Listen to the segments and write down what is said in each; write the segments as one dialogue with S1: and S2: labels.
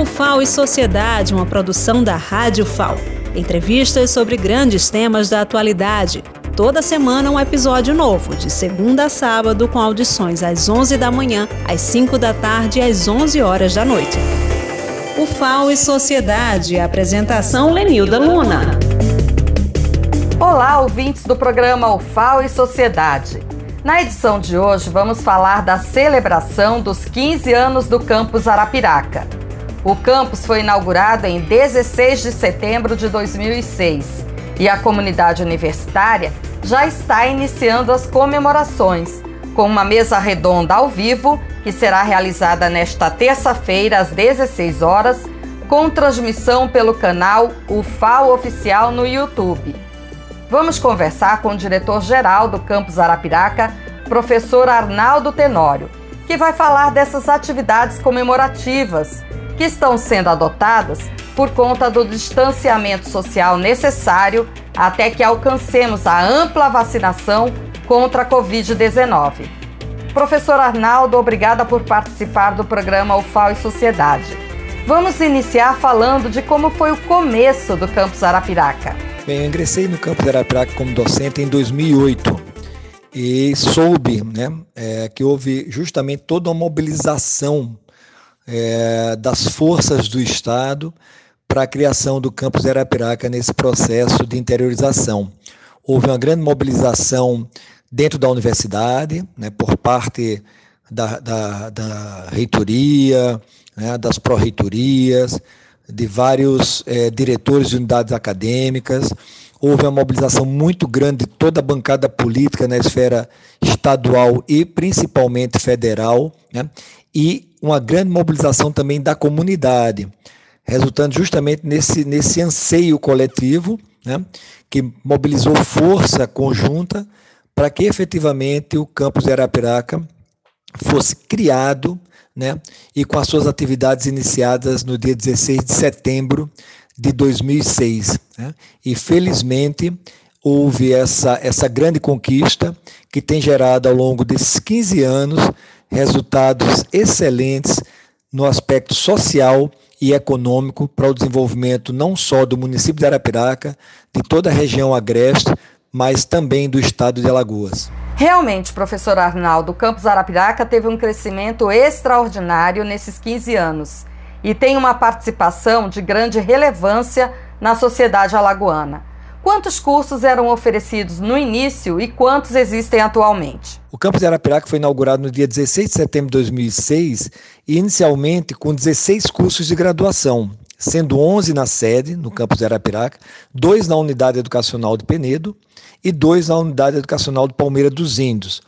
S1: O FAO e Sociedade, uma produção da Rádio FAO. Entrevistas sobre grandes temas da atualidade. Toda semana um episódio novo, de segunda a sábado, com audições às 11 da manhã, às 5 da tarde e às 11 horas da noite. O FAO e Sociedade, apresentação Lenilda Luna.
S2: Olá, ouvintes do programa O FAO e Sociedade. Na edição de hoje, vamos falar da celebração dos 15 anos do Campus Arapiraca. O campus foi inaugurado em 16 de setembro de 2006 e a comunidade universitária já está iniciando as comemorações, com uma mesa redonda ao vivo que será realizada nesta terça-feira às 16 horas, com transmissão pelo canal UFAO Oficial no YouTube. Vamos conversar com o diretor-geral do campus Arapiraca, professor Arnaldo Tenório, que vai falar dessas atividades comemorativas que estão sendo adotadas por conta do distanciamento social necessário até que alcancemos a ampla vacinação contra a Covid-19. Professor Arnaldo, obrigada por participar do programa UFAO e Sociedade. Vamos iniciar falando de como foi o começo do campus Arapiraca.
S3: Bem, eu ingressei no campus Arapiraca como docente em 2008 e soube né, é, que houve justamente toda uma mobilização é, das forças do Estado para a criação do campus Arapiraca nesse processo de interiorização. Houve uma grande mobilização dentro da universidade, né, por parte da, da, da reitoria, né, das pró-reitorias, de vários é, diretores de unidades acadêmicas. Houve uma mobilização muito grande de toda a bancada política na esfera estadual e principalmente federal, né, e uma grande mobilização também da comunidade resultando justamente nesse, nesse anseio coletivo, né, que mobilizou força conjunta para que efetivamente o campus de Arapiraca fosse criado né, e com as suas atividades iniciadas no dia 16 de setembro de 2006. Né, e felizmente houve essa, essa grande conquista que tem gerado ao longo desses 15 anos resultados excelentes no aspecto social e econômico para o desenvolvimento não só do município de Arapiraca, de toda a região agreste, mas também do estado de Alagoas.
S2: Realmente, professor Arnaldo, o campus Arapiraca teve um crescimento extraordinário nesses 15 anos e tem uma participação de grande relevância na sociedade alagoana. Quantos cursos eram oferecidos no início e quantos existem atualmente?
S3: O campus de Arapiraca foi inaugurado no dia 16 de setembro de 2006 e inicialmente com 16 cursos de graduação, sendo 11 na sede, no campus de Arapiraca, dois na unidade educacional de Penedo e dois na unidade educacional de Palmeira dos Índios.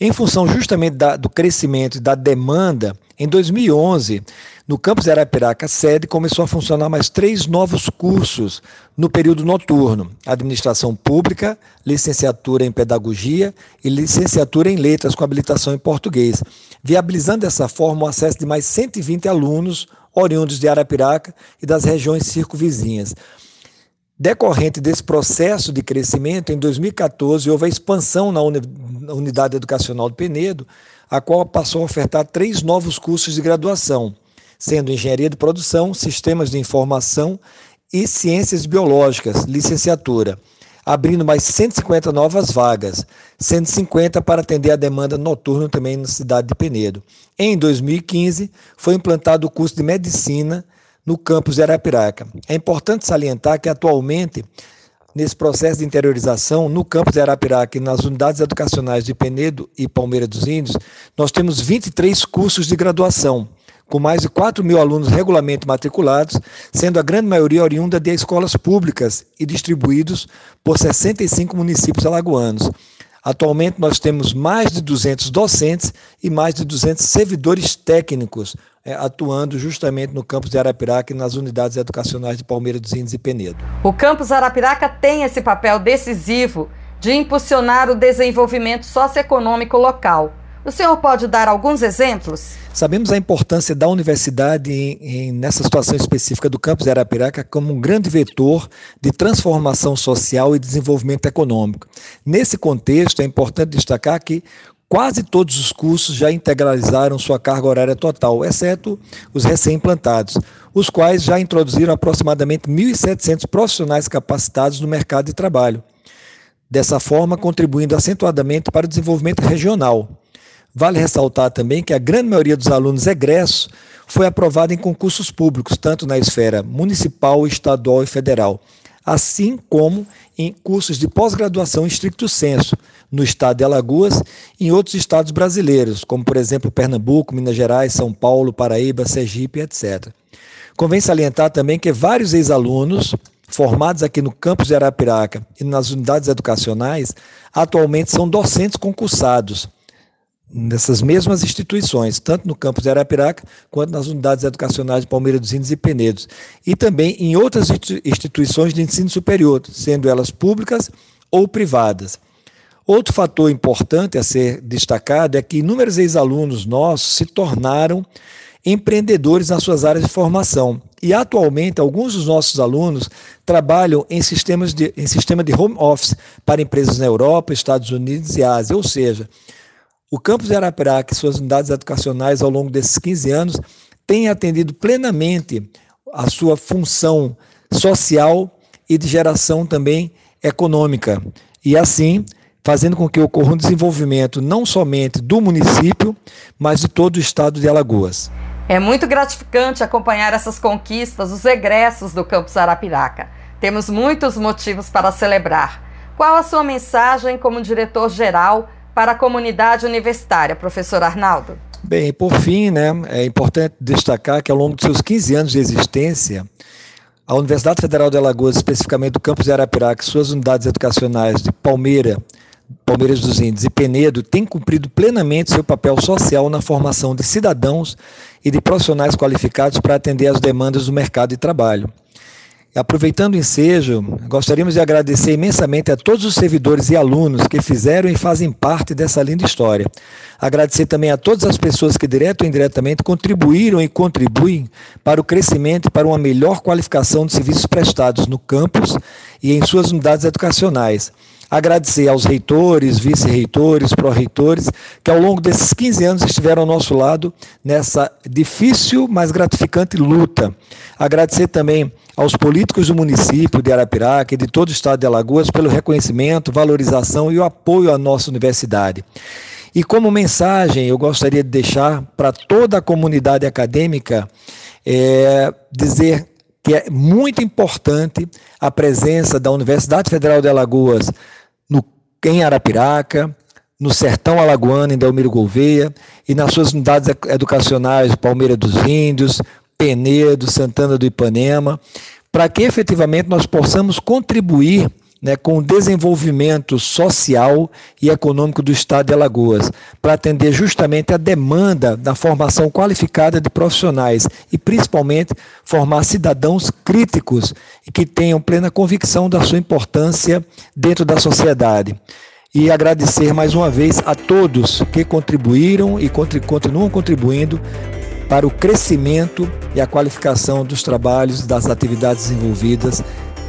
S3: Em função justamente da, do crescimento e da demanda, em 2011, no campus Arapiraca, sede, começou a funcionar mais três novos cursos no período noturno: Administração Pública, Licenciatura em Pedagogia e Licenciatura em Letras com habilitação em Português, viabilizando dessa forma o acesso de mais 120 alunos oriundos de Arapiraca e das regiões circunvizinhas. Decorrente desse processo de crescimento, em 2014 houve a expansão na Unidade Educacional de Penedo, a qual passou a ofertar três novos cursos de graduação, sendo Engenharia de Produção, Sistemas de Informação e Ciências Biológicas, licenciatura, abrindo mais 150 novas vagas, sendo 50 para atender a demanda noturna também na cidade de Penedo. Em 2015, foi implantado o curso de Medicina no campus de Arapiraca. É importante salientar que atualmente, nesse processo de interiorização, no campus de Arapiraca e nas unidades educacionais de Penedo e Palmeira dos Índios, nós temos 23 cursos de graduação, com mais de 4 mil alunos regularmente matriculados, sendo a grande maioria oriunda de escolas públicas e distribuídos por 65 municípios alagoanos. Atualmente nós temos mais de 200 docentes e mais de 200 servidores técnicos é, atuando justamente no campus de Arapiraca e nas unidades educacionais de Palmeira dos Índios e Penedo.
S2: O campus Arapiraca tem esse papel decisivo de impulsionar o desenvolvimento socioeconômico local. O senhor pode dar alguns exemplos?
S3: Sabemos a importância da universidade em, em, nessa situação específica do campus de Arapiraca como um grande vetor de transformação social e desenvolvimento econômico. Nesse contexto, é importante destacar que Quase todos os cursos já integralizaram sua carga horária total, exceto os recém-implantados, os quais já introduziram aproximadamente 1.700 profissionais capacitados no mercado de trabalho. Dessa forma, contribuindo acentuadamente para o desenvolvimento regional. Vale ressaltar também que a grande maioria dos alunos egressos foi aprovada em concursos públicos, tanto na esfera municipal, estadual e federal, assim como em cursos de pós-graduação em stricto senso, no estado de Alagoas e em outros estados brasileiros, como por exemplo Pernambuco, Minas Gerais, São Paulo, Paraíba, Sergipe, etc. Convém salientar também que vários ex-alunos formados aqui no campus de Arapiraca e nas unidades educacionais atualmente são docentes concursados nessas mesmas instituições, tanto no campus de Arapiraca quanto nas unidades educacionais de Palmeira dos Índios e Penedos, e também em outras instituições de ensino superior, sendo elas públicas ou privadas. Outro fator importante a ser destacado é que inúmeros ex-alunos nossos se tornaram empreendedores nas suas áreas de formação. E atualmente, alguns dos nossos alunos trabalham em, sistemas de, em sistema de home office para empresas na Europa, Estados Unidos e Ásia. Ou seja, o campus de Arapiraca e suas unidades educacionais ao longo desses 15 anos têm atendido plenamente a sua função social e de geração também econômica. E assim, fazendo com que ocorra um desenvolvimento não somente do município, mas de todo o estado de Alagoas.
S2: É muito gratificante acompanhar essas conquistas, os egressos do campus Arapiraca. Temos muitos motivos para celebrar. Qual a sua mensagem como diretor-geral para a comunidade universitária, professor Arnaldo?
S3: Bem, por fim, né, é importante destacar que ao longo de seus 15 anos de existência, a Universidade Federal de Alagoas, especificamente o campus de Arapiraca, suas unidades educacionais de Palmeira, Palmeiras dos Índios e Penedo têm cumprido plenamente seu papel social na formação de cidadãos e de profissionais qualificados para atender às demandas do mercado de trabalho. Aproveitando o ensejo, gostaríamos de agradecer imensamente a todos os servidores e alunos que fizeram e fazem parte dessa linda história. Agradecer também a todas as pessoas que, direto ou indiretamente, contribuíram e contribuem para o crescimento e para uma melhor qualificação de serviços prestados no campus e em suas unidades educacionais. Agradecer aos reitores, vice-reitores, pró-reitores, que ao longo desses 15 anos estiveram ao nosso lado nessa difícil, mas gratificante luta. Agradecer também aos políticos do município de Arapiraca e de todo o estado de Alagoas pelo reconhecimento, valorização e o apoio à nossa universidade. E como mensagem, eu gostaria de deixar para toda a comunidade acadêmica é, dizer que é muito importante a presença da Universidade Federal de Alagoas no, em Arapiraca, no Sertão Alagoano, em Delmiro Gouveia, e nas suas unidades educacionais, Palmeira dos Índios, Penedo, Santana do Ipanema, para que efetivamente nós possamos contribuir né, com o desenvolvimento social e econômico do Estado de Alagoas, para atender justamente a demanda da formação qualificada de profissionais e, principalmente, formar cidadãos críticos e que tenham plena convicção da sua importância dentro da sociedade. E agradecer mais uma vez a todos que contribuíram e continuam contribuindo para o crescimento e a qualificação dos trabalhos, das atividades desenvolvidas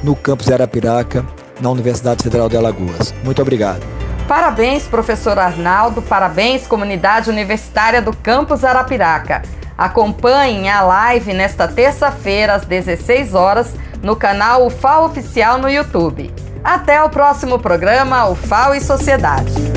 S3: no campus de Arapiraca na Universidade Federal de Alagoas. Muito obrigado.
S2: Parabéns, professor Arnaldo, parabéns, comunidade universitária do campus Arapiraca. Acompanhem a live nesta terça-feira, às 16 horas, no canal UFAO Oficial no YouTube. Até o próximo programa UFAO e Sociedade.